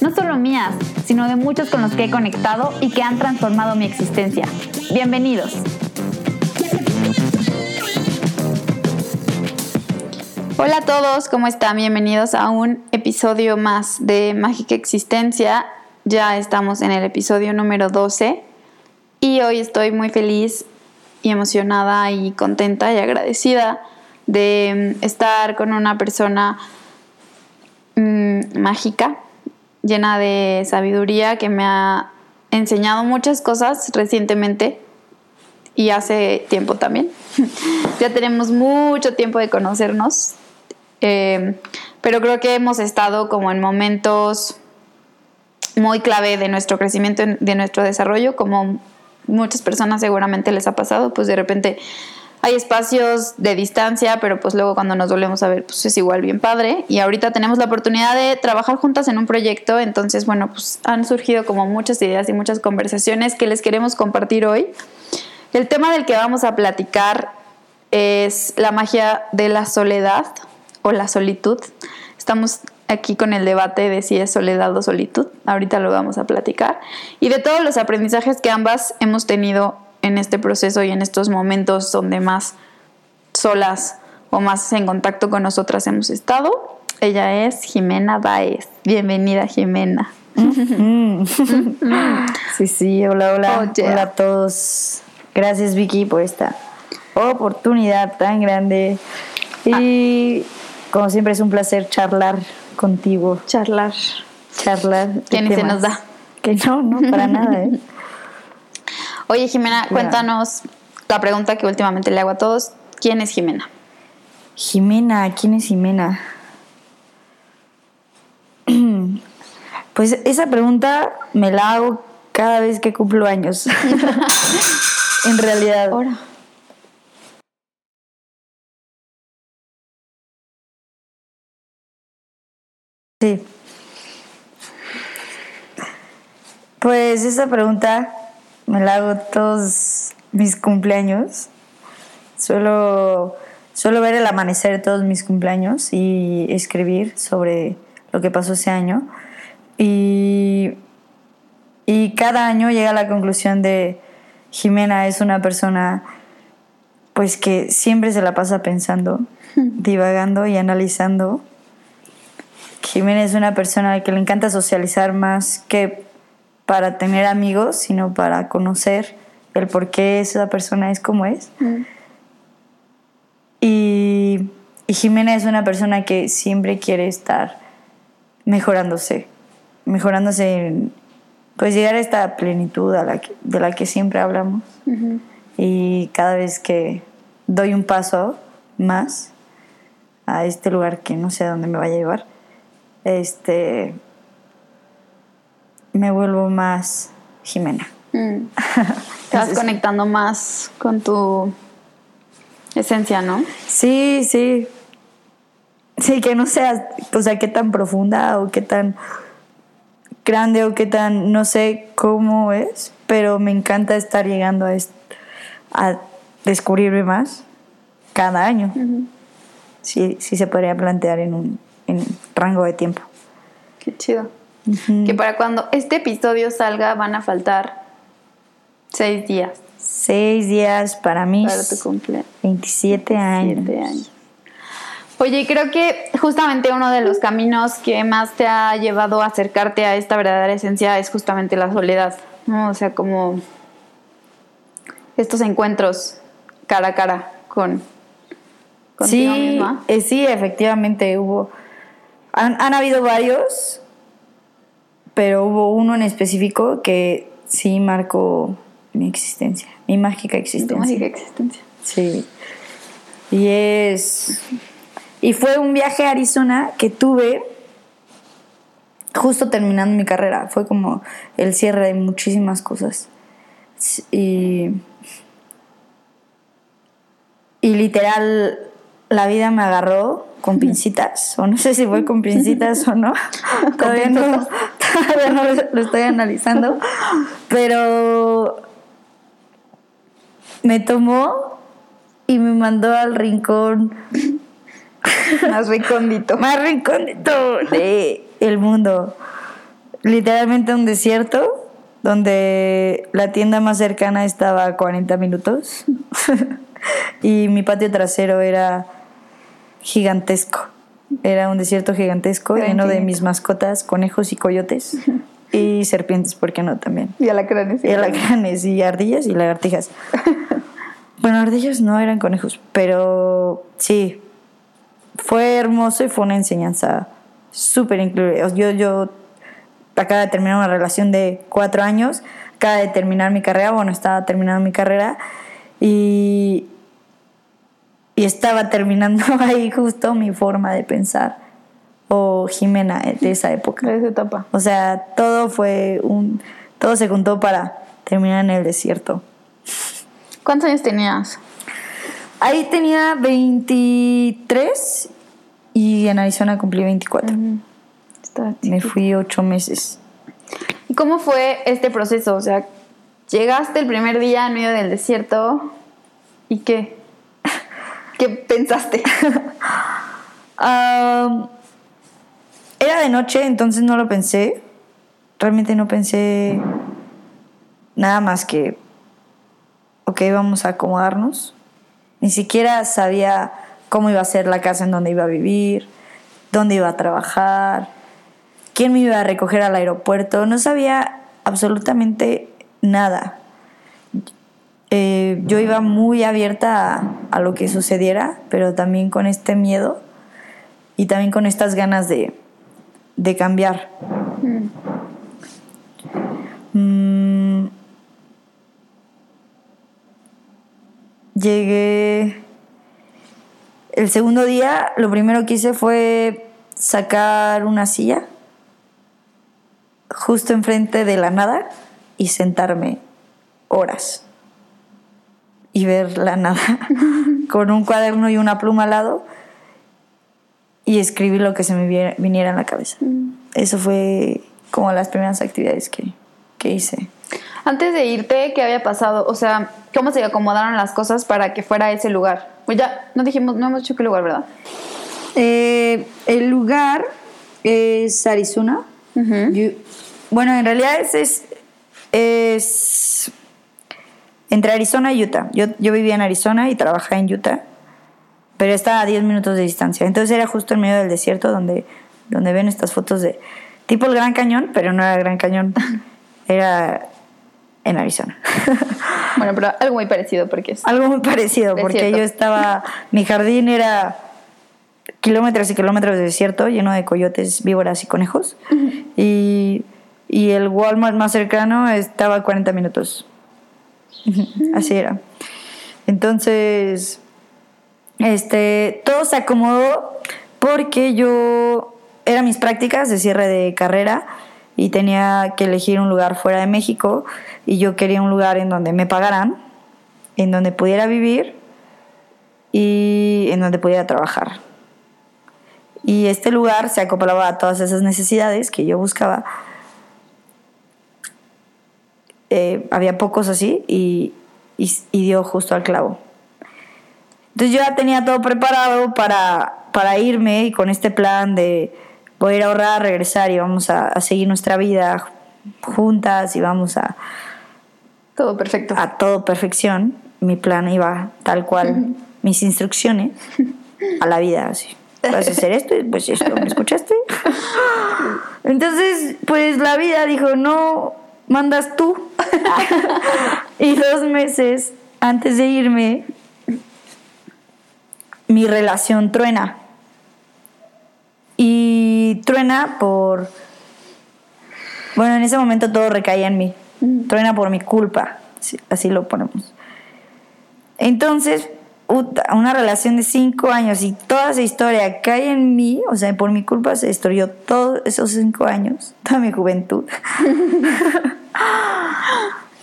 no solo mías, sino de muchos con los que he conectado y que han transformado mi existencia. Bienvenidos. Hola a todos, ¿cómo están? Bienvenidos a un episodio más de Mágica Existencia. Ya estamos en el episodio número 12 y hoy estoy muy feliz y emocionada y contenta y agradecida de estar con una persona mm, mágica, llena de sabiduría, que me ha enseñado muchas cosas recientemente y hace tiempo también. ya tenemos mucho tiempo de conocernos, eh, pero creo que hemos estado como en momentos muy clave de nuestro crecimiento, de nuestro desarrollo, como muchas personas seguramente les ha pasado, pues de repente hay espacios de distancia, pero pues luego cuando nos volvemos a ver, pues es igual bien padre. Y ahorita tenemos la oportunidad de trabajar juntas en un proyecto, entonces bueno, pues han surgido como muchas ideas y muchas conversaciones que les queremos compartir hoy. El tema del que vamos a platicar es la magia de la soledad o la solitud. Estamos aquí con el debate de si es soledad o solitud. Ahorita lo vamos a platicar. Y de todos los aprendizajes que ambas hemos tenido en este proceso y en estos momentos donde más solas o más en contacto con nosotras hemos estado. Ella es Jimena Baez. Bienvenida, Jimena. sí, sí, hola, hola. Oh, hola a todos. Gracias, Vicky, por esta oportunidad tan grande. Y como siempre es un placer charlar contigo. Charlar. Charlar. Que ni se nos da. Que no, no, para nada, ¿eh? Oye, Jimena, cuéntanos la pregunta que últimamente le hago a todos. ¿Quién es Jimena? Jimena, ¿quién es Jimena? Pues esa pregunta me la hago cada vez que cumplo años. en realidad. Ahora. Sí. Pues esa pregunta me la hago todos mis cumpleaños. Suelo, suelo ver el amanecer todos mis cumpleaños y escribir sobre lo que pasó ese año. Y, y cada año llega a la conclusión de Jimena es una persona pues que siempre se la pasa pensando, divagando y analizando. Jimena es una persona que le encanta socializar más que para tener amigos, sino para conocer el por qué esa persona es como es. Mm. Y, Jimena es una persona que siempre quiere estar mejorándose, mejorándose, en, pues llegar a esta plenitud a la de la que siempre hablamos. Y cada vez que doy un paso más a este lugar que no sé a dónde me vaya a llevar, este, me vuelvo más Jimena. Mm. Te vas conectando más con tu esencia, ¿no? Sí, sí. Sí, que no sea, o sea, qué tan profunda o qué tan grande o qué tan, no sé cómo es, pero me encanta estar llegando a, a descubrirme más cada año. sí, sí se podría plantear en un, en un rango de tiempo. Qué chido. Que para cuando este episodio salga van a faltar seis días. Seis días para mí. Para tu cumpleaños. 27 años. 27 años. Oye, creo que justamente uno de los caminos que más te ha llevado a acercarte a esta verdadera esencia es justamente la soledad, ¿no? O sea, como estos encuentros cara a cara con contigo sí, misma. Eh, sí, efectivamente hubo. Han, han habido varios pero hubo uno en específico que sí marcó mi existencia, mi mágica existencia. Mi mágica existencia. Sí. Y es. Y fue un viaje a Arizona que tuve justo terminando mi carrera. Fue como el cierre de muchísimas cosas. Y, y literal, la vida me agarró con pincitas, o no sé si fue con pincitas o no. todavía no, todavía no lo estoy analizando. Pero me tomó y me mandó al rincón más recóndito. más recóndito de el mundo. Literalmente un desierto donde la tienda más cercana estaba a 40 minutos y mi patio trasero era gigantesco. Era un desierto gigantesco lleno de mis mascotas, conejos y coyotes. Y serpientes, ¿por qué no también? Y alacranes. Y alacranes, y ardillas y lagartijas. bueno, ardillas no eran conejos, pero sí. Fue hermoso y fue una enseñanza súper increíble. Yo, yo acabo de terminar una relación de cuatro años, acaba de terminar mi carrera, bueno, estaba terminando mi carrera y, y estaba terminando ahí justo mi forma de pensar o Jimena de esa época. De esa etapa. O sea, todo fue un. Todo se juntó para terminar en el desierto. ¿Cuántos años tenías? Ahí tenía 23 y en Arizona cumplí 24. Me fui ocho meses. ¿Y cómo fue este proceso? O sea, llegaste el primer día en medio del desierto y qué? ¿Qué pensaste? era de noche, entonces no lo pensé. Realmente no pensé nada más que, ok, vamos a acomodarnos. Ni siquiera sabía cómo iba a ser la casa en donde iba a vivir, dónde iba a trabajar, quién me iba a recoger al aeropuerto. No sabía absolutamente nada. Eh, yo iba muy abierta a, lo que sucediera, pero también con este miedo y también con estas ganas de, de cambiar. Mm. Llegué. El segundo día, lo primero que hice fue sacar una silla justo enfrente de la nada y sentarme horas y ver la nada con un cuaderno y una pluma al lado y escribí lo que se me viniera en la cabeza. Mm. Eso fue como las primeras actividades que, que hice. Antes de irte, ¿qué había pasado? O sea, ¿cómo se acomodaron las cosas para que fuera ese lugar? Pues ya, no dijimos, no hemos dicho qué lugar, ¿verdad? Eh, el lugar es Arizona. bueno, en realidad es, es, entre Arizona y Utah. Yo, yo vivía en Arizona y trabajaba en Utah pero está a 10 minutos de distancia. Entonces era justo en medio del desierto donde, donde ven estas fotos de tipo el Gran Cañón, pero no era el Gran Cañón, era en Arizona. bueno, pero algo muy parecido porque es... Algo muy parecido porque yo estaba, mi jardín era kilómetros y kilómetros de desierto lleno de coyotes, víboras y conejos y, y el Walmart más cercano estaba a 40 minutos. Así era. Entonces este, todo se acomodó porque yo eran mis prácticas de cierre de carrera y tenía que elegir un lugar fuera de México y yo quería un lugar en donde me pagaran, en donde pudiera vivir y en donde pudiera trabajar. Y este lugar se acoplaba a todas esas necesidades que yo buscaba. Eh, había pocos así y, y dio justo al clavo. Entonces yo ya tenía todo preparado para, para irme y con este plan de poder ahorrar, regresar y vamos a, seguir nuestra vida juntas y vamos a... Todo perfecto. A todo perfección. Mi plan iba tal cual, mis instrucciones a la vida, así. Vas a hacer esto y pues esto, ¿me escuchaste? Entonces, pues la vida dijo, no, mandas tú. y dos meses antes de irme, mi relación truena. Y truena por... Bueno, en ese momento todo recaía en mí. Truena por mi culpa, así lo ponemos. Entonces, una relación de cinco años y toda esa historia cae en mí, o sea, por mi culpa se destruyó todos esos cinco años, toda mi juventud.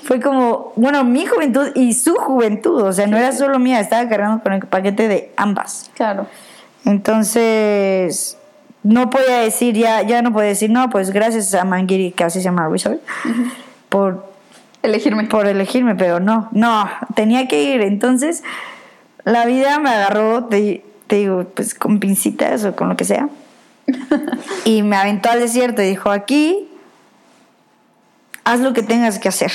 Fue como, bueno, mi juventud y su juventud, o sea, no era solo mía, estaba cargando con el paquete de ambas. Claro. Entonces, no podía decir, ya, ya no podía decir, no, pues gracias a Mangiri, que así se llama Resort, por, Elegirme. por elegirme, pero no, no, tenía que ir. Entonces, la vida me agarró, te, te digo, pues con pincitas o con lo que sea, y me aventó al desierto y dijo, aquí, haz lo que tengas que hacer,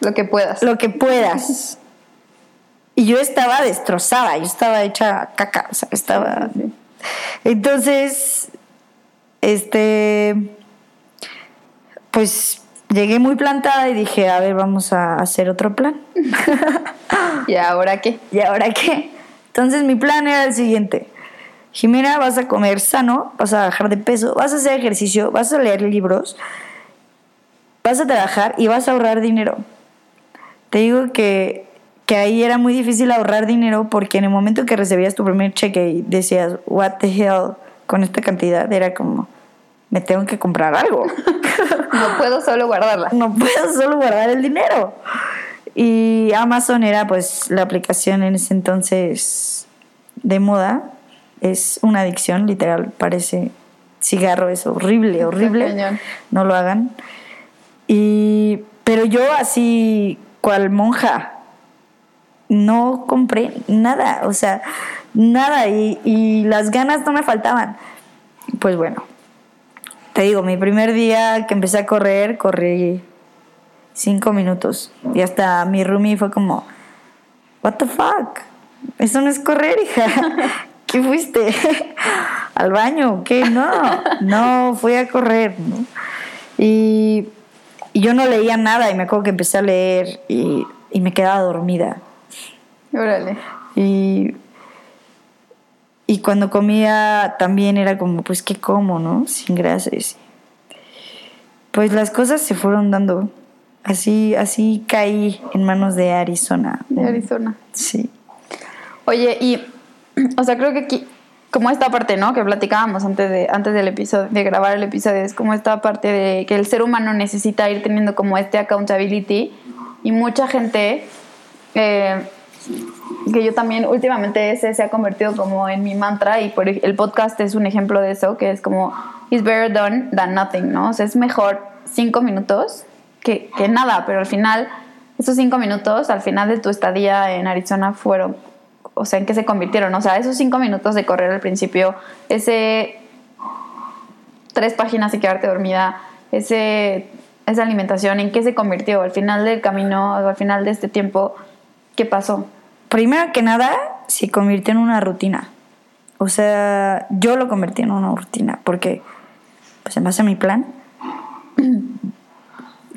Lo que puedas. lo que puedas. Y yo estaba destrozada, yo estaba hecha caca, o sea, estaba... Entonces, este, pues llegué muy plantada y dije, a ver, vamos a hacer otro plan. ¿Y ahora qué? ¿Y ahora qué? Entonces mi plan era el siguiente. Jimena, vas a comer sano, vas a bajar de peso, vas a hacer ejercicio, vas a leer libros, vas a trabajar y vas a ahorrar dinero. Te digo que, que ahí era muy difícil ahorrar dinero porque en el momento que recibías tu primer cheque y decías, what the hell, con esta cantidad, era como, me tengo que comprar algo. No puedo solo guardarla. no puedo solo guardar el dinero. Y Amazon era pues la aplicación en ese entonces de moda. Es una adicción, literal, parece cigarro, es horrible, horrible. No lo hagan. Y, pero yo así, cual monja, no compré nada, o sea, nada. Y, y las ganas no me faltaban. Pues bueno, te digo, mi primer día que empecé a correr, corrí cinco minutos. Y hasta mi roomie fue como, what the fuck? Eso no es correr, hija. ¿Qué fuiste? ¿Al baño? ¿Qué? No, no, fui a correr. Y, y yo no leía nada y me acuerdo que empecé a leer y, y me quedaba dormida. Órale. Y, y cuando comía también era como, pues, ¿qué como, no? Sin grasas. Pues las cosas se fueron dando. Así, así caí en manos de Arizona. De Arizona. Sí. Oye, y, o sea, creo que aquí, como esta parte, ¿no? Que platicábamos antes de, antes del episodio, de grabar el episodio, es como esta parte de que el ser humano necesita ir teniendo como este accountability y mucha gente, eh, que yo también últimamente ese se ha convertido como en mi mantra y por el podcast es un ejemplo de eso, que es como, it's better done than nothing, ¿no? O sea, es mejor cinco minutos que, que nada, pero al final, esos cinco minutos, al final de tu estadía en Arizona fueron, o sea, ¿en qué se convirtieron? O sea, esos cinco minutos de correr al principio, ese tres páginas y quedarte dormida, ese, esa alimentación, ¿en qué se convirtió? Al final del camino, al final de este tiempo, ¿qué pasó? Primero que nada, se convirtió en una rutina. O sea, yo lo convertí en una rutina porque, pues en base a mi plan,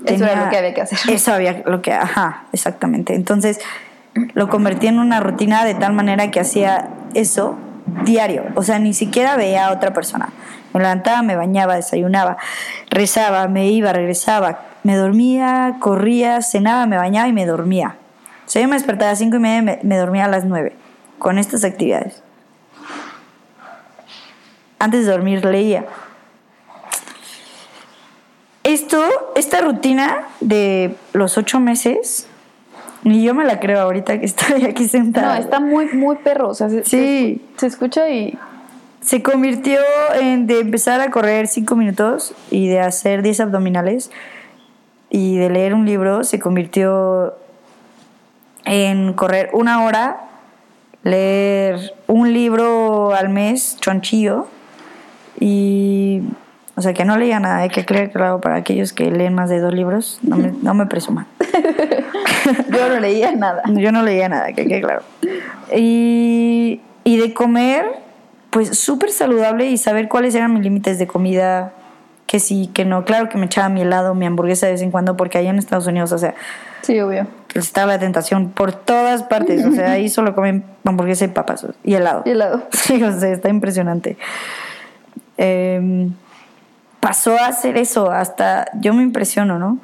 Eso era lo que había que hacer. Eso había lo que, ajá, exactamente. Entonces, lo convertí en una rutina de tal manera que hacía eso diario. O sea, ni siquiera veía a otra persona. Me levantaba, me bañaba, desayunaba, rezaba, me iba, regresaba, me dormía, corría, cenaba, me bañaba y me dormía. O sea, yo me despertaba a las cinco y media y me, me dormía a las nueve con estas actividades. Antes de dormir leía. Esto, esta rutina de los ocho meses, ni yo me la creo ahorita que estoy aquí sentada. No, está muy, muy perro. O sea, se, Sí. se, se escucha y. Se convirtió en de empezar a correr cinco minutos y de hacer 10 abdominales y de leer un libro, se convirtió en correr una hora, leer un libro al mes, chonchillo, y. O sea, que no leía nada, hay que aclarar claro para aquellos que leen más de dos libros, no me, no me presuman. Yo no leía nada. Yo no leía nada, que quede claro. Y, y de comer, pues súper saludable y saber cuáles eran mis límites de comida, que sí, que no. Claro que me echaba mi helado, mi hamburguesa de vez en cuando, porque allá en Estados Unidos, o sea, Sí, obvio. estaba la tentación por todas partes. O sea, ahí solo comen hamburguesa y papas y helado. Y helado. Sí, o sea, está impresionante. Em, pasó a hacer eso, hasta yo me impresiono, ¿no?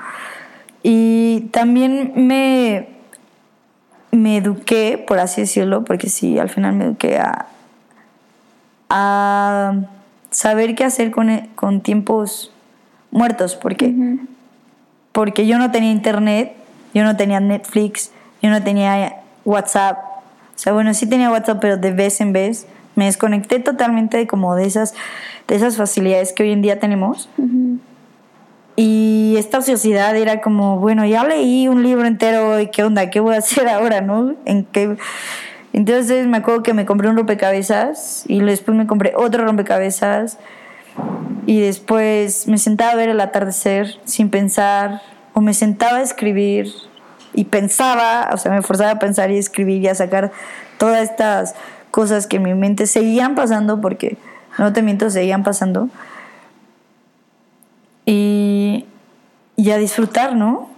Y también me, me eduqué, por así decirlo, porque sí, al final me eduqué a, a saber qué hacer con, con tiempos muertos, porque, porque yo no tenía internet, yo no tenía Netflix, yo no tenía WhatsApp. O sea, bueno, sí tenía WhatsApp, pero de vez en vez me desconecté totalmente como de esas, de esas facilidades que hoy en día tenemos. Y esta sociedad era como, bueno, ya leí un libro entero y qué onda, qué voy a hacer ahora, ¿no? ¿En qué? Entonces me acuerdo que me compré un rompecabezas y después me compré otro rompecabezas y después me sentaba a ver el atardecer sin pensar o me sentaba a escribir y pensaba, o sea, me forzaba a pensar y escribir y a sacar todas estas cosas que en mi mente seguían pasando porque no te miento, seguían pasando. Y, y a disfrutar, ¿no?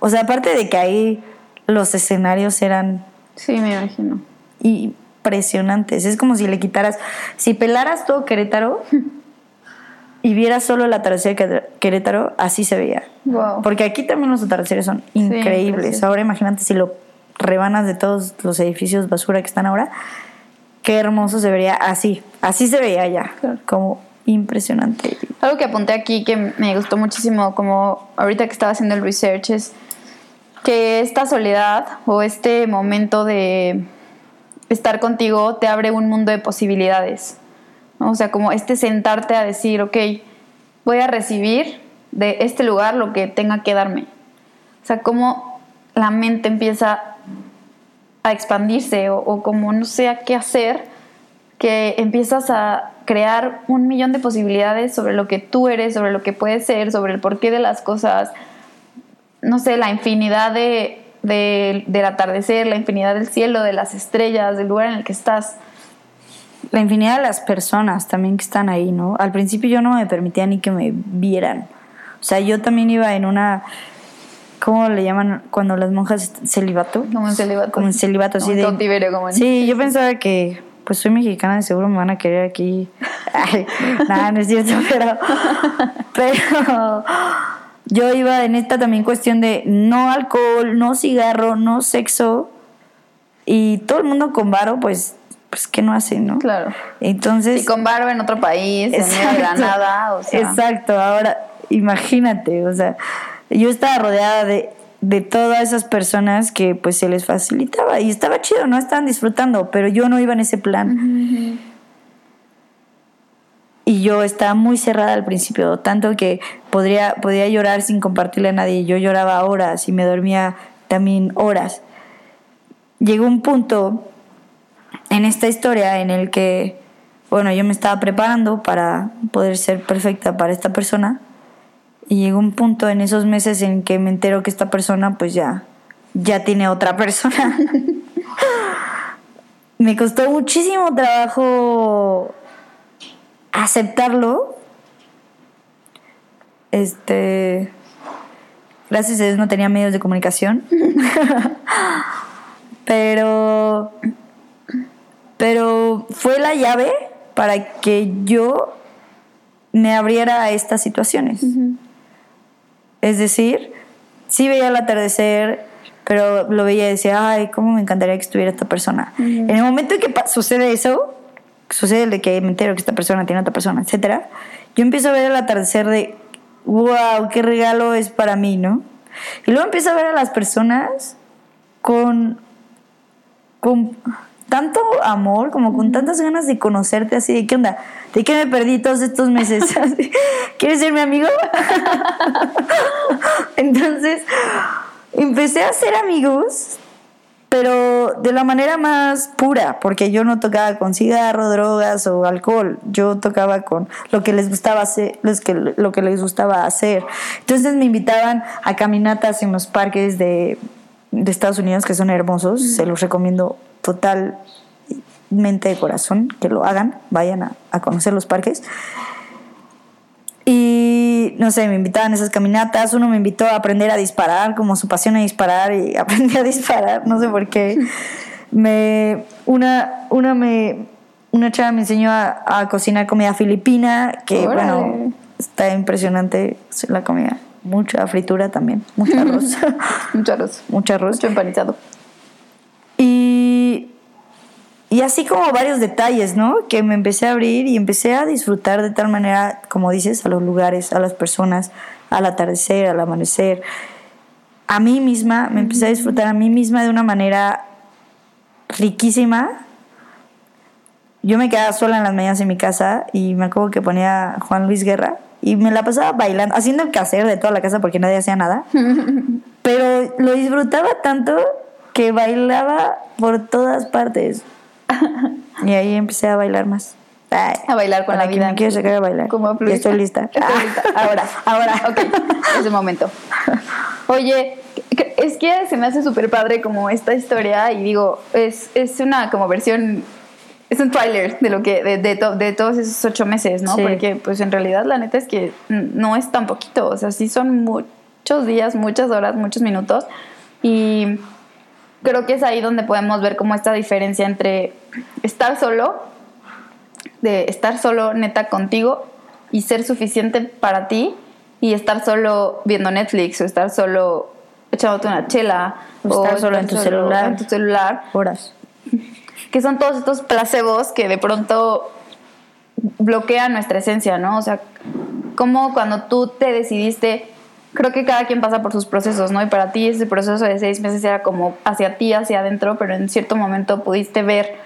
O sea, aparte de que ahí los escenarios eran... Sí, me imagino. Impresionantes. Es como si le quitaras, si pelaras todo Querétaro y vieras solo el atardecer de Querétaro, así se veía. Porque aquí también los atardeceres son increíbles. ahora imagínate si lo rebanas de todos los edificios basura que están ahora, qué hermoso se vería así. Así se veía ya. Como impresionante. Algo que apunté aquí que me gustó muchísimo, como ahorita que estaba haciendo el research, es que esta soledad o este momento de estar contigo te abre un mundo de posibilidades. O sea, como este sentarte a decir, ok, voy a recibir de este lugar lo que tenga que darme. O sea, como la mente empieza a expandirse o, como no sé qué hacer, que empiezas a crear un millón de posibilidades sobre lo que tú eres, sobre lo que puedes ser, sobre el porqué de las cosas, no sé, la infinidad de, del atardecer, la infinidad del cielo, de las estrellas, del lugar en el que estás. La infinidad de las personas también que están ahí, ¿no? Al principio yo no me permitía ni que me vieran. O sea, yo también iba en una... ¿Cómo le llaman cuando las monjas celibato? Como en celibato. Como en celibato, así de... Cautiverio, como en... Sí, yo pensaba que pues soy mexicana y seguro me van a querer aquí. nada, no es cierto, pero, pero yo iba en esta también cuestión de no alcohol, no cigarro, no sexo. Y todo el mundo con varo, pues, pues ¿qué no hace, no? Claro. Entonces. Y con varo en otro país, en medio de la nada, o sea. Exacto, ahora imagínate, o sea, yo estaba rodeada de, de todas esas personas que pues se les facilitaba y estaba chido, no estaban disfrutando, pero yo no iba en ese plan. Y yo estaba muy cerrada al principio, tanto que podría, podía llorar sin compartirle a nadie. Yo lloraba horas y me dormía también horas. Llegó un punto en esta historia en el que, bueno, yo me estaba preparando para poder ser perfecta para esta persona. Y llegó un punto en esos meses en que me entero que esta persona pues ya, ya tiene otra persona. me costó muchísimo trabajo aceptarlo. Este. Gracias a Dios no tenía medios de comunicación. pero. Pero fue la llave para que yo me abriera a estas situaciones. Es decir, sí veía el atardecer, pero lo veía y decía, ay, cómo me encantaría que estuviera esta persona. En el momento en que sucede eso, sucede de que me entero que esta persona tiene otra persona, etcétera, yo empiezo a ver el atardecer de, wow, qué regalo es para mí, ¿no? Y luego empiezo a ver a las personas con, con tanto amor, como con tantas ganas de conocerte, así de qué onda, de qué me perdí todos estos meses. ¿Quieres ser mi amigo? Entonces, empecé a ser amigos pero de la manera más pura, porque yo no tocaba con cigarro, drogas o alcohol, yo tocaba con lo que les gustaba hacer, lo que les gustaba hacer. Entonces me invitaban a caminatas en los parques de, Estados Unidos que son hermosos, se los recomiendo totalmente de corazón que lo hagan, vayan a, a conocer los parques. Y no sé, me invitaban a esas caminatas. Uno me invitó a aprender a disparar, como su pasión a disparar, y aprendí a disparar, no sé por qué. Me, una, una, me, una chava me enseñó a, cocinar comida filipina, que bueno, está impresionante la comida. Mucha fritura también, mucho arroz. mucho arroz. Mucho arroz. Mucho empanizado. y así como varios detalles, ¿no? Que me empecé a abrir y empecé a disfrutar de tal manera, como dices, a los lugares, a las personas, al atardecer, al amanecer. A mí misma, me empecé a disfrutar a mí misma de una manera riquísima. Yo me quedaba sola en las mañanas en mi casa y me acuerdo que ponía Juan Luis Guerra y me la pasaba bailando, haciendo el quehacer de toda la casa porque nadie hacía nada. Pero lo disfrutaba tanto que bailaba por todas partes. Y ahí empecé a bailar más. Ay, A bailar con la vida. me quieres sacar a bailar. Como ya estoy lista. Estoy lista. Ahora, ahora, ok. Es el momento. Oye, es que se me hace súper padre como esta historia y digo, es, es una como versión, es un trailer de lo que, de, de, to- de todos esos ocho meses, ¿no? Sí. Porque pues en realidad la neta es que no es tan poquito, o sea, sí son muchos días, muchas horas, muchos minutos y creo que es ahí donde podemos ver como esta diferencia entre estar solo de estar solo neta contigo y ser suficiente para ti y estar solo viendo Netflix o estar solo echándote una chela O estar solo en tu celular. en tu celular Horas. que son todos estos placebos que de pronto bloquean nuestra esencia, ¿no? O sea, como cuando tú te decidiste, creo que cada quien pasa por sus procesos, ¿no? Y para ti ese proceso de seis meses era como hacia ti, hacia adentro, pero en cierto momento pudiste ver,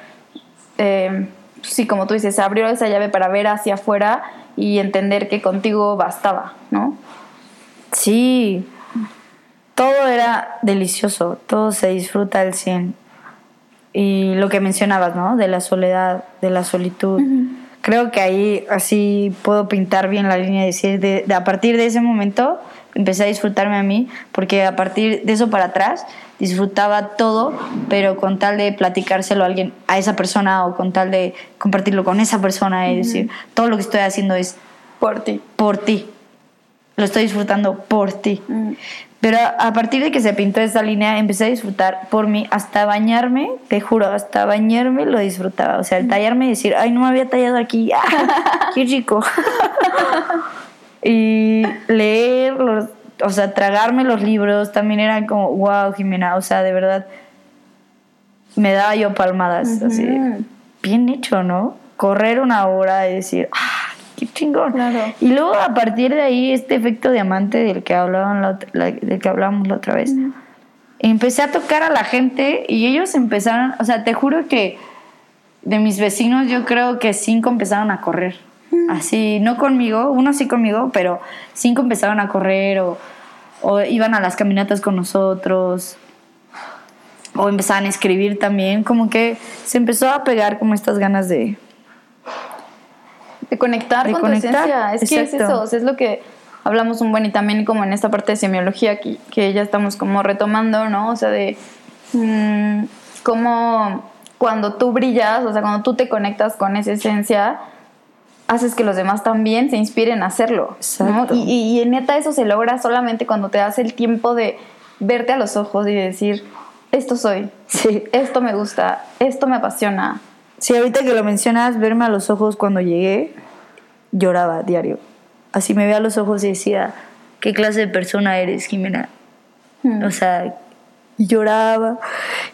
eh, sí, como tú dices, se abrió esa llave para ver hacia afuera y entender que contigo bastaba, ¿no? Sí, todo era delicioso, todo se disfruta al 100. Y lo que mencionabas, ¿no? De la soledad, de la solitud. Creo que ahí así puedo pintar bien la línea y decir, de, de- a partir de ese momento empecé a disfrutarme a mí, porque a partir de eso para atrás disfrutaba todo, pero con tal de platicárselo a alguien, a esa persona o con tal de compartirlo con esa persona y decir, todo lo que estoy haciendo es Por ti. por ti. Lo estoy disfrutando por ti. Mm. Pero a, partir de que se pintó esa línea, empecé a disfrutar por mí. Hasta bañarme, te juro, hasta bañarme lo disfrutaba. O sea, el tallarme y decir, ay, no me había tallado aquí. ¡Ah, ¡Qué rico! y leer, los, o sea, tragarme los libros también eran como, wow, Jimena, o sea, de verdad, me daba yo palmadas. Así, bien hecho, ¿no? Correr una hora y decir, ¡ah, qué chingón! Claro. Y luego a partir de ahí, este efecto diamante del que, hablaban la ot- la- del que hablábamos la otra vez, empecé a tocar a la gente y ellos empezaron, o sea, te juro que de mis vecinos yo creo que cinco empezaron a correr. Así, no conmigo, uno sí conmigo, pero cinco empezaron a correr o, o iban a las caminatas con nosotros o empezaban a escribir también, como que se empezó a pegar como estas ganas de... De conectar De con conectar, tu esencia. Es que es eso, o sea, es lo que hablamos un buen y también como en esta parte de semiología que, que ya estamos como retomando, ¿no? O sea, de mm, cómo cuando tú brillas, o sea, cuando tú te conectas con esa esencia, haces que los demás también se inspiren a hacerlo. Y, y, y neta eso se logra solamente cuando te das el tiempo de verte a los ojos y decir, esto soy, Sí. esto me gusta, esto me apasiona. Sí, ahorita que lo mencionas, verme a los ojos cuando llegué, lloraba diario. Así me veía a los ojos y decía, ¿qué clase de persona eres, Jimena? Mm. O sea, lloraba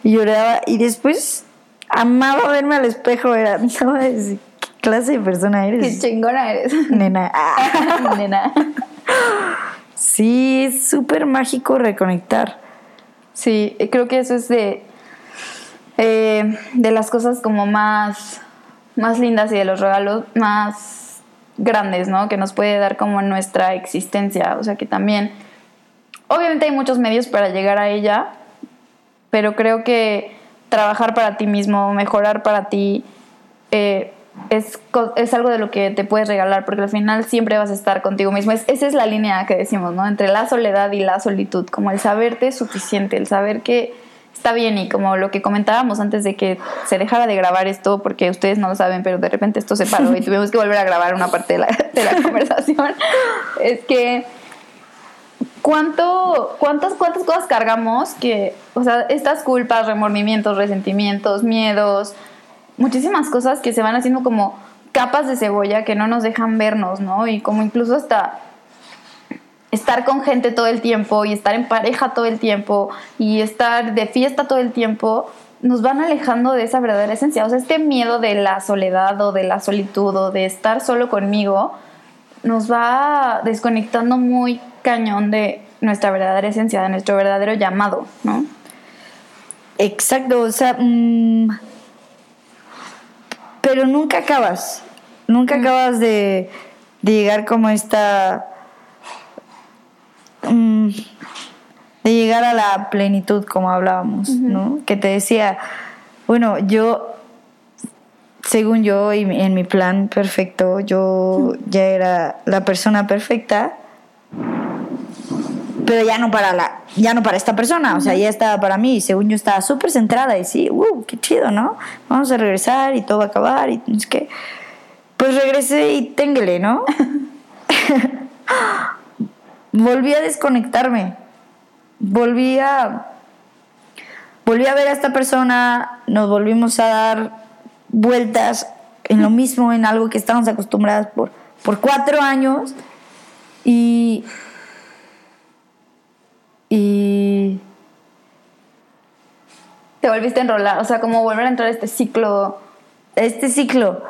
lloraba. Y después amaba verme al espejo. Era, no, es- ¿qué clase de persona Qué eres, chingona eres. nena? Ah. Nena. Sí, es súper mágico reconectar. Sí, eh, creo que eso es de, eh, de las cosas como más, más lindas y de los regalos más grandes, ¿no? Que nos puede dar como nuestra existencia. O sea que también, obviamente hay muchos medios para llegar a ella, pero creo que trabajar para ti mismo, mejorar para ti, eh, es, es algo de lo que te puedes regalar, porque al final siempre vas a estar contigo mismo. Es, esa es la línea que decimos, ¿no? Entre la soledad y la solitud, como el saberte suficiente, el saber que está bien y como lo que comentábamos antes de que se dejara de grabar esto, porque ustedes no lo saben, pero de repente esto se paró y tuvimos que volver a grabar una parte de la, de la conversación, es que ¿Cuánto, cuántas, ¿Cuántas cosas cargamos que, o sea, estas culpas, remordimientos, resentimientos, miedos, muchísimas cosas que se van haciendo como capas de cebolla que no nos dejan vernos, ¿no? Y como incluso hasta estar con gente todo el tiempo y estar en pareja todo el tiempo y estar de fiesta todo el tiempo nos van alejando de esa verdadera esencia. O sea, este miedo de la soledad o de la solitud o de estar solo conmigo nos va desconectando muy cañón de nuestra verdadera esencia, de nuestro verdadero llamado, ¿no? Exacto, o sea, mm, pero nunca acabas, nunca acabas de, de llegar como esta, mm, de llegar a la plenitud como hablábamos, ¿no? Que te decía, bueno, yo, según yo y en mi plan perfecto, yo ya era la persona perfecta pero ya no para la ya no para esta persona, o sea, ya estaba para mí, y según yo estaba súper centrada y sí, uh, qué chido, ¿no? Vamos a regresar y todo va a acabar y es que pues regresé y téngale, ¿no? volví a desconectarme. Volví a volví a ver a esta persona, nos volvimos a dar vueltas en lo mismo, en algo que estábamos acostumbradas por, por cuatro años y y te volviste a enrolar, o sea, como volver a entrar a este ciclo. Este ciclo.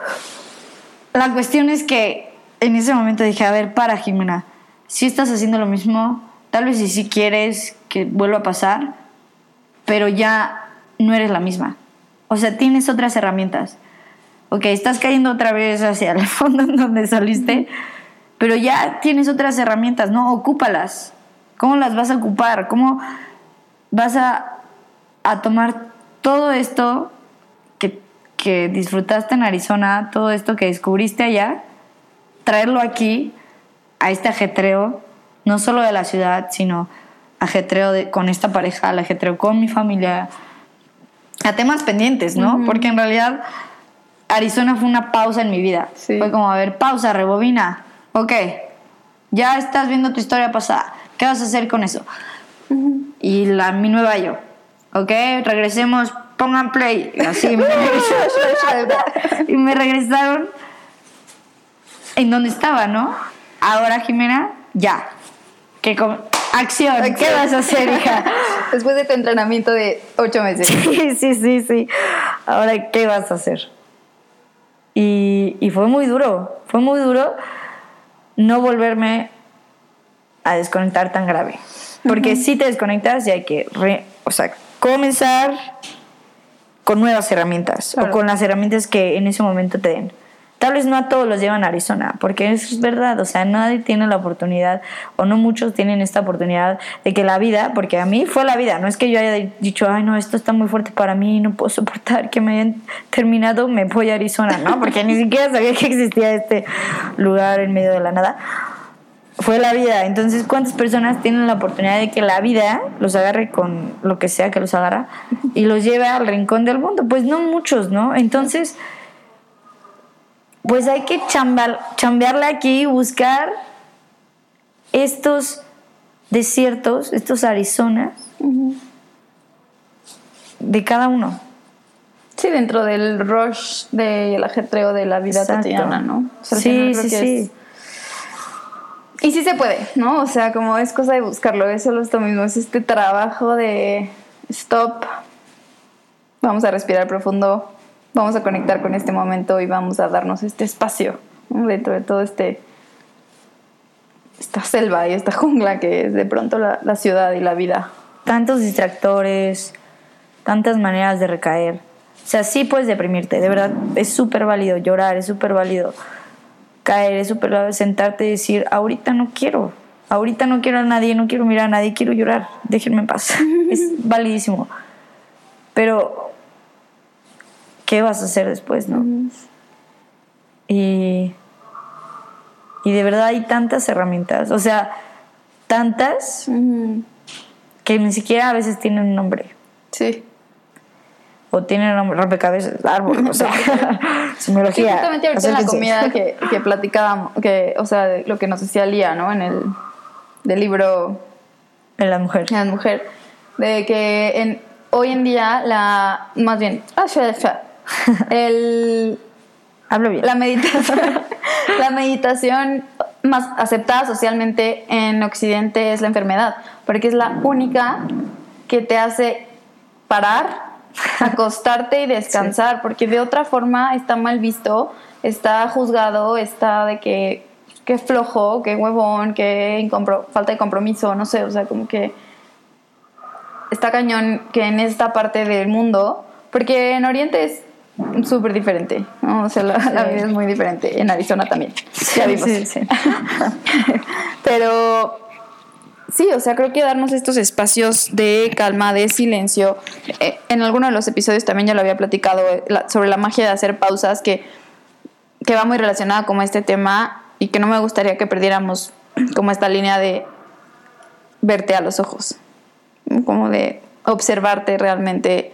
La cuestión es que en ese momento dije, a ver, para Jimena, si estás haciendo lo mismo, tal vez si sí quieres que vuelva a pasar, pero ya no eres la misma. O sea, tienes otras herramientas. Ok, estás cayendo otra vez hacia el fondo en donde saliste, pero ya tienes otras herramientas, ¿no? Ocúpalas. ¿Cómo las vas a ocupar? ¿Cómo vas a, tomar todo esto que, que disfrutaste en Arizona, todo esto que descubriste allá, traerlo aquí, a este ajetreo, no solo de la ciudad, sino ajetreo de, con esta pareja, el ajetreo con mi familia, a temas pendientes, ¿no? Porque en realidad Arizona fue una pausa en mi vida. Fue como, a ver, pausa, rebobina. Ok, ya estás viendo tu historia pasada. ¿Qué vas a hacer con eso? Y la, mi nueva yo. ¿Ok? Regresemos, pongan play. Así me y me regresaron en donde estaba, ¿no? Ahora, Jimena, ya. ¿Qué Acción. ¿Qué vas a hacer, hija? Después de tu entrenamiento de ocho meses. Sí, sí, sí, sí. Ahora, ¿qué vas a hacer? Y, y fue muy duro. Fue muy duro no volverme a desconectar tan grave. Porque si te desconectas y hay que, o sea, comenzar con nuevas herramientas o con las herramientas que en ese momento te den. Tal vez no a todos los llevan a Arizona, porque es verdad, o sea, nadie tiene la oportunidad, o no muchos tienen esta oportunidad de que la vida, porque a mí fue la vida, no es que yo haya dicho, ay, no, esto está muy fuerte para mí, no puedo soportar que me hayan terminado, me voy a Arizona, ¿no? Porque ni siquiera sabía que existía este lugar en medio de la nada fue la vida. Entonces, ¿cuántas personas tienen la oportunidad de que la vida los agarre con lo que sea que los agarra y los lleve al rincón del mundo? Pues no muchos, ¿no? Entonces, pues hay que chambear, chambearla aquí y buscar estos desiertos, estos Arizonas de cada uno. Sí, dentro del rush del ajetreo de la vida cotidiana, ¿no? sí, sí, sí. Y sí se puede, ¿no? O sea, como es cosa de buscarlo, es solo esto mismo, es este trabajo de stop, vamos a respirar profundo, vamos a conectar con este momento y vamos a darnos este espacio dentro de todo este esta selva y esta jungla que es de pronto la, la ciudad y la vida. Tantos distractores, tantas maneras de recaer. O sea, sí puedes deprimirte, de verdad, es súper válido llorar, es súper válido caer, es súper sentarte y decir, ahorita no quiero, ahorita no quiero a nadie, no quiero mirar a nadie, quiero llorar, déjenme en paz. es validísimo. Pero, ¿qué vas a hacer después, no? Y, y de verdad hay tantas herramientas, o sea, tantas que ni siquiera a veces tienen un nombre. Sí o tienen rompecabezas, árbol, o sea, simbología. justamente ahorita en la comida que, que platicábamos, que, o sea, lo que nos decía Lía, ¿no? En el del libro... En la mujer. En la mujer. De que en, hoy en día la... Más bien... Ah, el... Hablo bien. La meditación, la meditación más aceptada socialmente en Occidente es la enfermedad, porque es la única que te hace parar acostarte y descansar, porque de otra forma está mal visto, está juzgado, está de que qué flojo, qué huevón, qué falta de compromiso, no sé, o sea, como que está cañón que en esta parte del mundo, porque en Oriente es súper diferente, ¿no? o sea, la, vida es muy diferente, en Arizona también, ya vimos. Sí, sí. Pero sí, o sea, creo que darnos estos espacios de calma, de silencio, eh, en alguno de los episodios también ya lo había platicado eh, sobre la magia de hacer pausas, que, que va muy relacionada con este tema y que no me gustaría que perdiéramos como esta línea de verte a los ojos, como de observarte realmente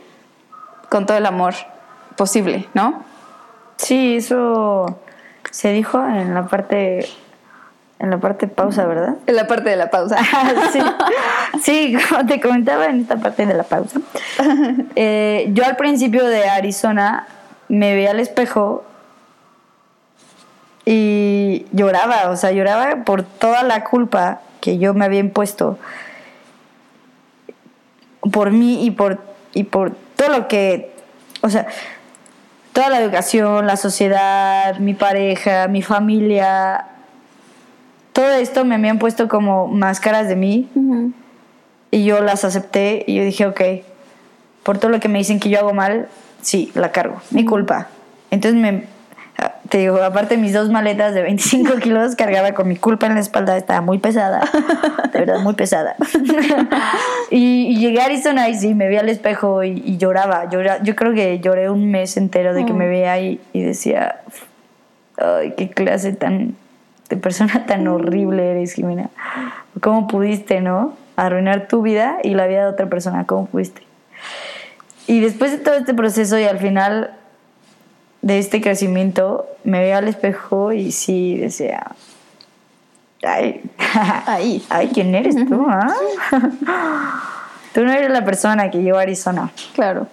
con todo el amor posible, ¿no? Sí, eso se dijo en la parte en la parte pausa, ¿verdad? En la parte de la pausa. sí. sí, como te comentaba en esta parte de la pausa. Eh, yo al principio de Arizona me veía al espejo y lloraba, o sea, lloraba por toda la culpa que yo me había impuesto por mí y por, y por todo lo que, o sea, toda la educación, la sociedad, mi pareja, mi familia, todo esto me habían puesto como máscaras de mí y yo las acepté y yo dije, ok, por todo lo que me dicen que yo hago mal, sí, la cargo, mi culpa. Entonces me te digo, aparte mis dos maletas de 25 kilos cargaba con mi culpa en la espalda, estaba muy pesada, de verdad muy pesada. y, llegué a Arizona y sí, me vi al espejo y, lloraba, Yo creo que lloré un mes entero de que me veía y, y decía, ay, qué clase tan, de persona tan horrible eres, Jimena. ¿Cómo pudiste, no? Arruinar tu vida y la vida de otra persona, ¿cómo pudiste? Y después de todo este proceso y al final de este crecimiento, me veía al espejo y sí decía, ay, ay, ay ¿quién eres tú? Ah? tú no eres la persona que llevó a Arizona. Claro.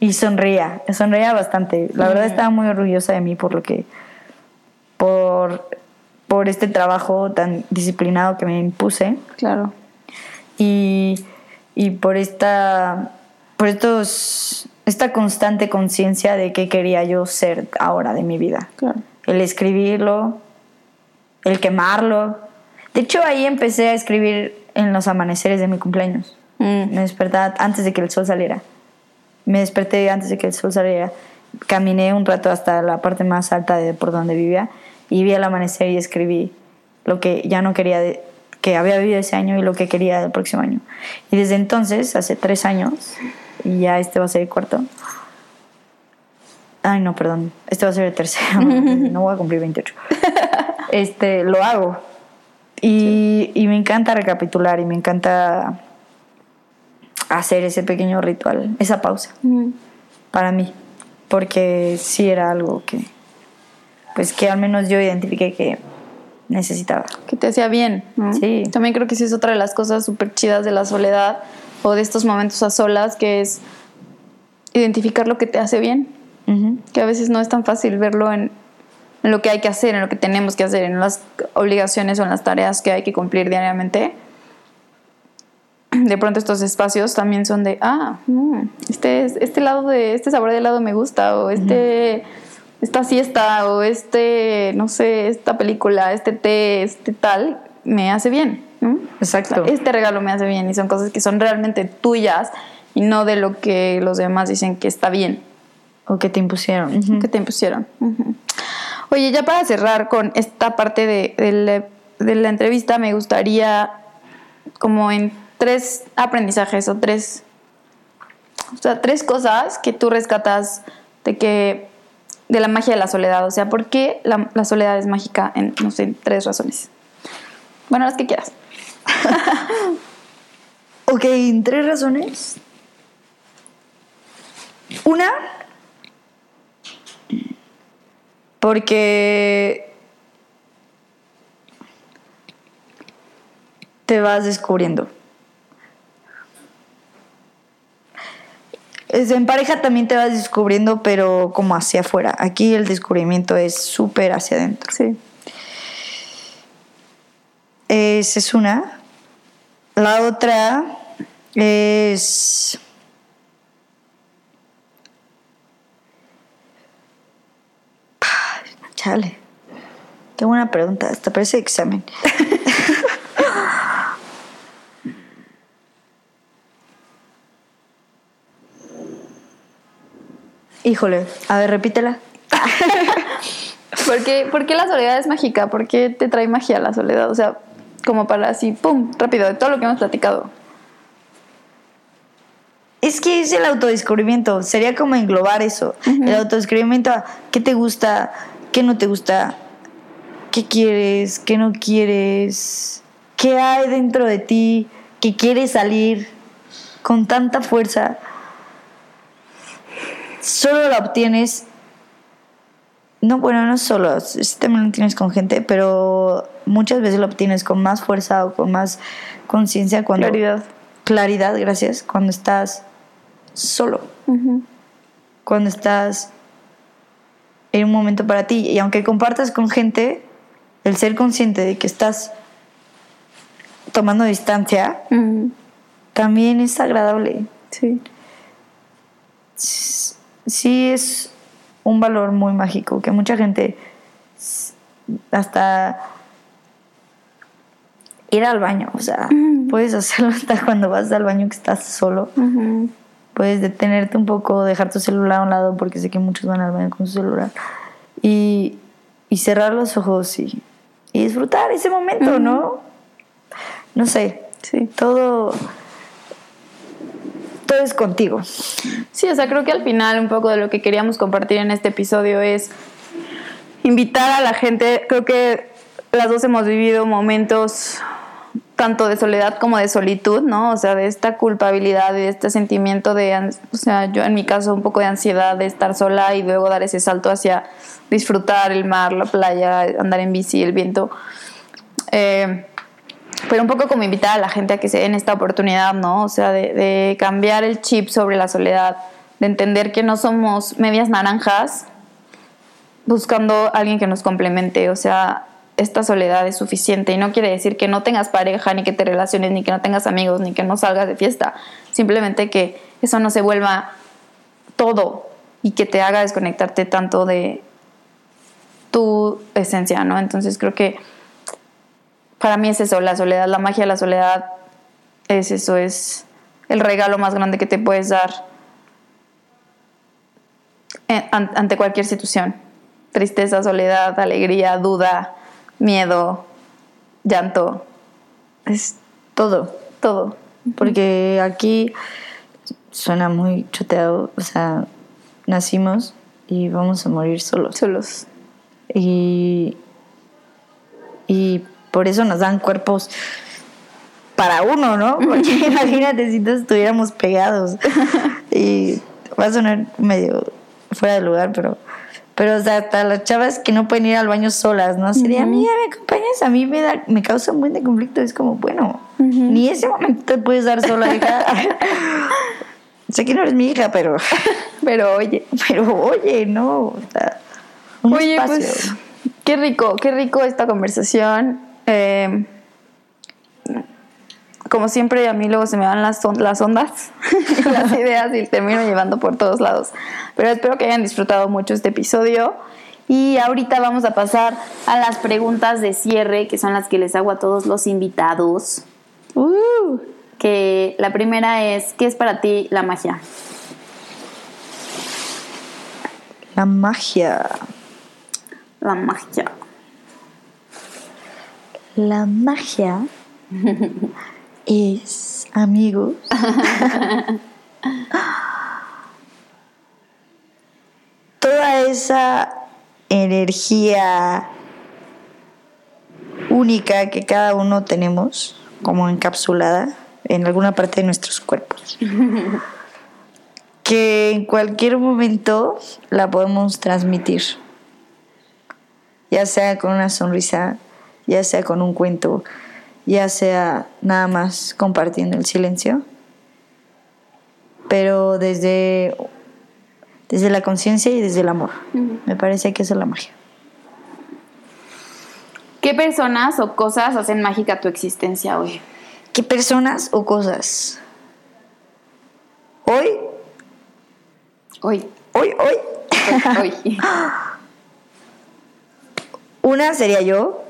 Y sonría, sonría bastante. La verdad estaba muy orgullosa de mí por lo que, por, por este trabajo tan disciplinado que me impuse. Claro. Y, y por esta, por estos esta constante conciencia de qué quería yo ser ahora de mi vida. El escribirlo, el quemarlo. De hecho, ahí empecé a escribir en los amaneceres de mi cumpleaños. Mm. Me desperté antes de que el sol saliera. Me desperté antes de que el sol saliera. Caminé un rato hasta la parte más alta de por donde vivía y vi el amanecer y escribí lo que ya no quería, que había vivido ese año y lo que quería del próximo año. Y desde entonces, hace tres años, y ya este va a ser el cuarto. Ay, no, perdón. Este va a ser el tercero. no voy a cumplir 28. Este, lo hago. Y, y, me encanta recapitular y me encanta hacer ese pequeño ritual, esa pausa. Para mí. Porque sí era algo que, pues que al menos yo identifiqué que necesitaba. Que te hacía bien. Sí. También creo que sí es otra de las cosas súper chidas de la soledad o de estos momentos a solas, que es identificar lo que te hace bien, que a veces no es tan fácil verlo en, lo que hay que hacer, en lo que tenemos que hacer, en las obligaciones o en las tareas que hay que cumplir diariamente. De pronto estos espacios también son de, ah, mm, este, este lado de, este sabor de helado me gusta, o este, esta siesta, o este, no sé, esta película, este té, este tal, me hace bien. Exacto. este regalo me hace bien y son cosas que son realmente tuyas y no de lo que los demás dicen que está bien. O que te impusieron. Que te impusieron. Oye, ya para cerrar con esta parte de, la, entrevista, me gustaría como en tres aprendizajes o tres, o sea, tres cosas que tú rescatas de que de la magia de la soledad. O sea, ¿por qué la, soledad es mágica en, no sé, tres razones? Bueno, las que quieras. ok, tres razones. Una, porque te vas descubriendo. En pareja también te vas descubriendo, pero como hacia afuera. Aquí el descubrimiento es súper hacia adentro. Sí. Esa es una. La otra es... Chale. Tengo una pregunta, hasta parece examen. Híjole, a ver, repítela. ¿Por qué, por qué la soledad es mágica? ¿Por qué te trae magia la soledad? O sea, como para así, pum, rápido, de todo lo que hemos platicado. Es que es el autodescubrimiento, sería como englobar eso. El autodescubrimiento a qué te gusta, qué no te gusta, qué quieres, qué no quieres, qué hay dentro de ti que quieres salir con tanta fuerza. Solo la obtienes. No, bueno, no solo, también lo tienes con gente, pero muchas veces lo obtienes con más fuerza o con más conciencia cuando... Claridad. Claridad, gracias, cuando estás solo. Cuando estás en un momento para ti. Y aunque compartas con gente, el ser consciente de que estás tomando distancia también es agradable. Sí. Sí es un valor muy mágico que mucha gente hasta ir al baño, o sea, puedes hacerlo hasta cuando vas al baño que estás solo. Puedes detenerte un poco, dejar tu celular a un lado, porque sé que muchos van al baño con su celular. Y, y cerrar los ojos y, y disfrutar ese momento, ¿no? No sé, Sí. todo, todo es contigo. Sí, o sea, creo que al final un poco de lo que queríamos compartir en este episodio es invitar a la gente, creo que las dos hemos vivido momentos tanto de soledad como de solitud, ¿no? O sea, de esta culpabilidad y de este sentimiento de, o sea, yo en mi caso un poco de ansiedad de estar sola y luego dar ese salto hacia disfrutar el mar, la playa, andar en bici, el viento. Eh, pero un poco como invitar a la gente a que se den esta oportunidad, ¿no? O sea, de, de cambiar el chip sobre la soledad, de entender que no somos medias naranjas buscando a alguien que nos complemente, o sea, esta soledad es suficiente y no quiere decir que no tengas pareja, ni que te relaciones, ni que no tengas amigos, ni que no salgas de fiesta, simplemente que eso no se vuelva todo y que te haga desconectarte tanto de tu esencia, ¿no? Entonces creo que para mí es eso, la soledad, la magia de la soledad es eso, es el regalo más grande que te puedes dar ante cualquier situación. Tristeza, soledad, alegría, duda, miedo, llanto, Es todo. todo. Porque aquí suena muy choteado, o sea, nacimos y vamos a morir solos. Solos. Y, y por eso nos dan cuerpos para uno, ¿no? Porque imagínate si todos estuviéramos pegados. Y va a sonar medio fuera de lugar, pero, pero o sea, hasta las chavas que no pueden ir al baño solas, ¿no? Sería, amiga, ¿me acompañas? A mí me, da, me causa un buen de conflicto. Es como, bueno, ni ese momento te puedes dar sola, hija. sé que no eres mi hija, pero, Pero oye, pero oye, no. O sea, un Oye, espacio. pues qué rico, qué rico esta conversación. Eh, como siempre, a mí luego se me van las, on- las ondas y las ideas y termino llevando por todos lados. Pero espero que hayan disfrutado mucho este episodio. Y ahorita vamos a pasar a las preguntas de cierre, que son las que les hago a todos los invitados. Uh. Que la primera es, ¿qué es para ti la magia? La magia. La magia. La magia es, amigos, toda esa energía única que cada uno tenemos, como encapsulada en alguna parte de nuestros cuerpos. que en cualquier momento la podemos transmitir ya sea con una sonrisa, ya sea con un cuento, ya sea nada más compartiendo el silencio, pero desde, desde la conciencia y desde el amor. Me parece que esa es la magia. ¿Qué personas o cosas hacen mágica tu existencia hoy? ¿Qué personas o cosas? Hoy, Hoy. hoy, hoy, Hoy. Una sería yo.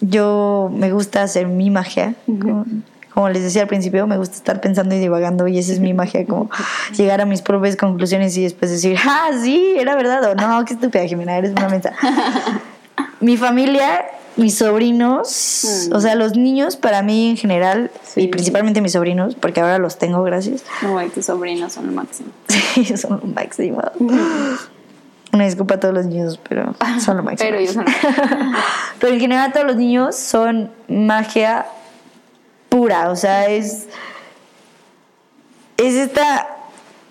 Yo me gusta hacer mi magia. como, como les decía al principio, me gusta estar pensando y divagando y esa es mi magia, como llegar a mis propias conclusiones y después decir, ah, sí, era verdad o no, qué estúpida Jimena, eres una mensa. mi familia, mis sobrinos, Mm. o sea, los niños para mí en general Sí. y principalmente mis sobrinos, porque ahora los tengo, gracias. Ay, tus sobrinos son el máximo. Sí, son lo máximo. Una disculpa a todos los niños, pero son lo máximo. Pero ellos son Pero en general todos los niños son magia pura, o sea, es es esta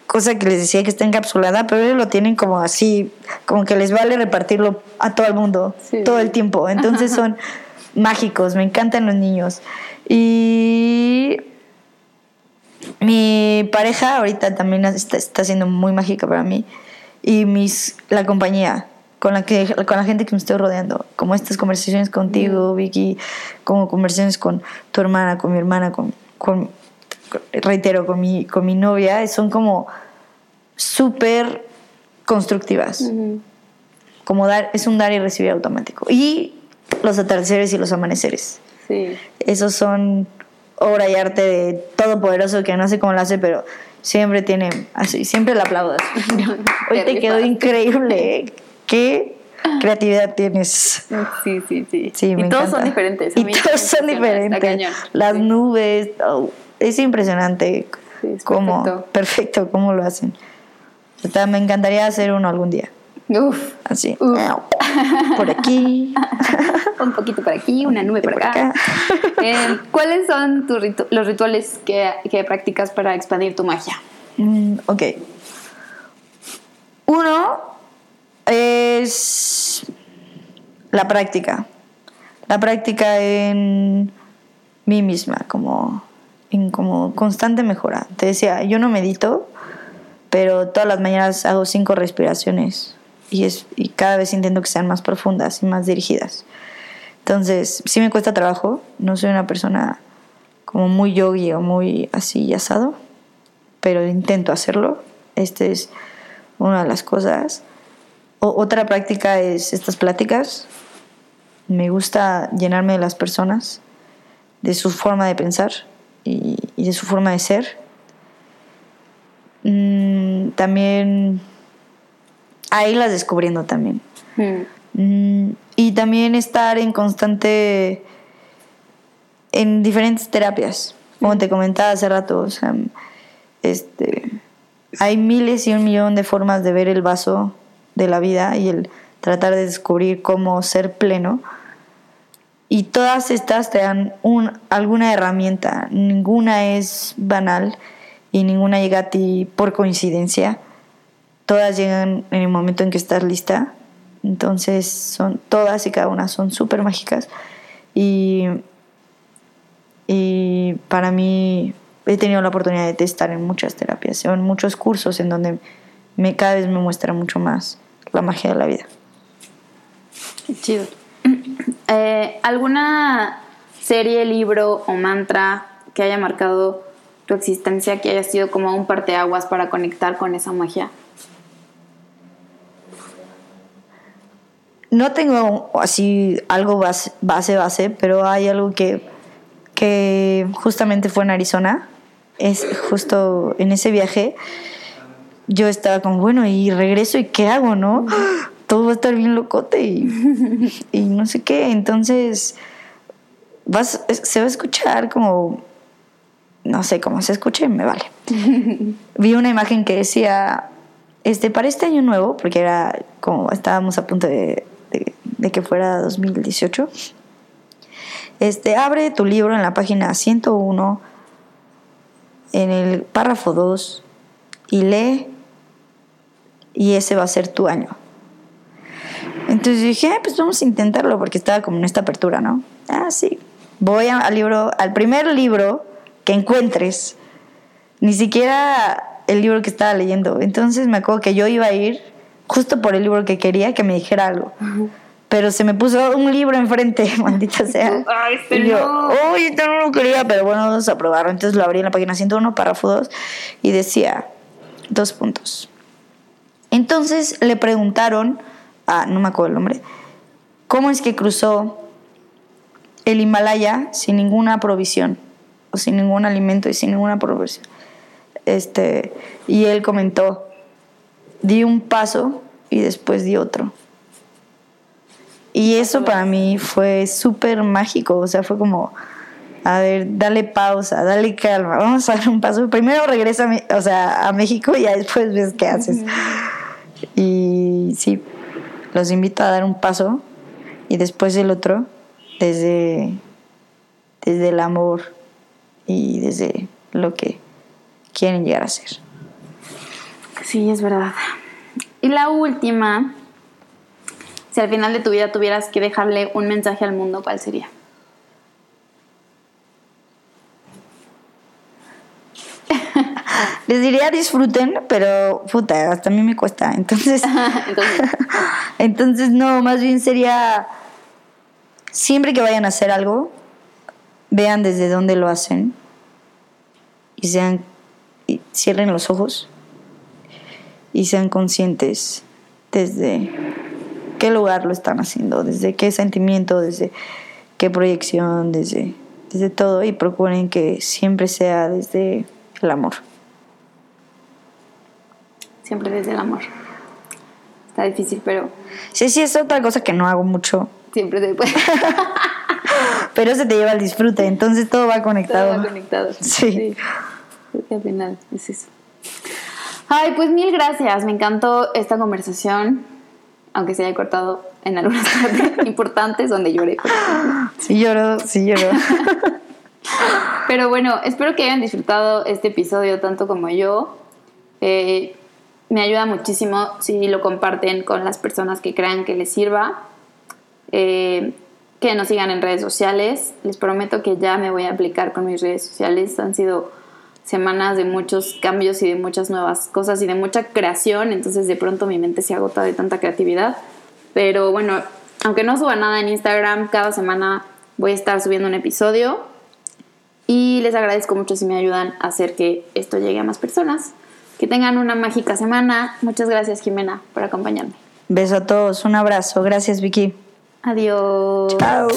cosa que les decía que está encapsulada, pero ellos lo tienen como así, como que les vale repartirlo a todo el mundo, Sí. todo el tiempo. Entonces son mágicos, me encantan los niños. Y mi pareja ahorita también está, está siendo muy mágica para mí. Y mis, la compañía con la, que, con la gente que me estoy rodeando. Como estas conversaciones contigo, Vicky, como conversaciones con tu hermana, con mi hermana, con, con reitero, con mi, con mi novia, son como súper constructivas. Como dar, es un dar y recibir automático. Y los atardeceres y los amaneceres. Sí. Esos son obra y arte de todopoderoso que no sé cómo lo hace, pero siempre tiene así, siempre le aplaudo. Hoy te quedó increíble, ¿eh? Qué creatividad tienes. Sí, sí, sí. Sí, me y todos encanta. son diferentes. a Y todos son diferentes. Las Sí. nubes, oh, es impresionante Sí, es cómo perfecto. perfecto cómo lo hacen. Me encantaría hacer uno algún día. Uf. Así. Uf. Por aquí. Un poquito por aquí, una nube por por acá. acá. Eh, ¿Cuáles son tus ritu- los rituales que, que practicas para expandir tu magia? Mm, ok. Uno es la práctica. La práctica en mí misma, como en como constante mejora. Te decía, yo no medito, pero todas las mañanas hago cinco respiraciones y, es, y cada vez intento que sean más profundas y más dirigidas. Entonces, sí me cuesta trabajo, no soy una persona como muy yogi o muy así y asado, pero intento hacerlo. Esta es una de las cosas. O- otra práctica es estas pláticas. Me gusta llenarme de las personas, de su forma de pensar y, y de su forma de ser. Mm, también a irlas descubriendo también. Mm. Mm, y también estar en constante en diferentes terapias como te comentaba hace rato o sea, este hay miles y un millón de formas de ver el vaso de la vida y el tratar de descubrir cómo ser pleno y todas estas te dan un, alguna herramienta ninguna es banal y ninguna llega a ti por coincidencia todas llegan en el momento en que estás lista. Entonces son todas y cada una son súper mágicas. Y, y para mí he tenido la oportunidad de estar en muchas terapias, en muchos cursos en donde me, cada vez me muestra mucho más la magia de la vida. Chido. Eh, ¿Alguna serie, libro o mantra que haya marcado tu existencia que haya sido como un parteaguas para conectar con esa magia? No tengo así algo base, base, base, pero hay algo que, que justamente fue en Arizona. Es justo en ese viaje. Yo estaba como, bueno, y regreso y qué hago, ¿no? Todo va a estar bien locote y, y no sé qué. Entonces, vas, se va a escuchar como, no sé cómo se escuche, me vale. Vi una imagen que decía, este, para este año nuevo, porque era como estábamos a punto de, de- que fuera 2018, este, abre tu libro en la página 101, en el párrafo 2, y lee, y ese va a ser tu año. Entonces dije, "Ah, pues vamos a intentarlo, porque estaba como en esta apertura, ¿no? Ah, sí. Voy al libro, al primer libro que encuentres, ni siquiera el libro que estaba leyendo. Entonces me acuerdo que yo iba a ir justo por el libro que quería que me dijera algo. Pero se me puso un libro enfrente, maldita sea. Ay, este y yo, no. uy, este no lo quería, pero bueno, vamos a probarlo. Entonces lo abrí en la página 101, párrafo 2, y decía, dos puntos. Entonces le preguntaron, a, no me acuerdo el nombre, cómo es que cruzó el Himalaya sin ninguna provisión, o sin ningún alimento y sin ninguna provisión. Este, y él comentó, di un paso y después di otro. Y eso para mí fue súper mágico, o sea, fue como, a ver, dale pausa, dale calma, vamos a dar un paso. Primero regresa a, o sea, a México y después ves qué haces. Y sí, los invito a dar un paso y después el otro desde, desde el amor y desde lo que quieren llegar a ser. Sí, es verdad. Y la última, si al final de tu vida tuvieras que dejarle un mensaje al mundo, ¿cuál sería? Les diría disfruten, pero puta, hasta a mí me cuesta. Entonces, entonces. entonces, no, más bien sería, siempre que vayan a hacer algo, vean desde dónde lo hacen y sean, y cierren los ojos y sean conscientes desde qué lugar lo están haciendo, desde qué sentimiento, desde qué proyección, desde, desde todo y procuren que siempre sea desde el amor. Siempre desde el amor. Está difícil, pero... Sí, sí, es otra cosa que no hago mucho. Siempre se puede. pero se te lleva al disfrute, entonces todo va conectado. Todo va conectado. Sí. sí. al final es eso. Ay, pues mil gracias. Me encantó esta conversación, aunque se haya cortado en algunas partes importantes donde lloré. Sí lloro, sí lloro. Pero bueno, espero que hayan disfrutado este episodio tanto como yo. Eh, me ayuda muchísimo si lo comparten con las personas que crean que les sirva. Eh, que nos sigan en redes sociales. Les prometo que ya me voy a aplicar con mis redes sociales. Han sido semanas de muchos cambios y de muchas nuevas cosas y de mucha creación, entonces de pronto mi mente se agota de tanta creatividad. Pero bueno, aunque no suba nada en Instagram, cada semana voy a estar subiendo un episodio y les agradezco mucho si me ayudan a hacer que esto llegue a más personas. Que tengan una mágica semana. Muchas gracias Jimena por acompañarme. Beso a todos, un abrazo. Gracias Vicky. Adiós. Chao.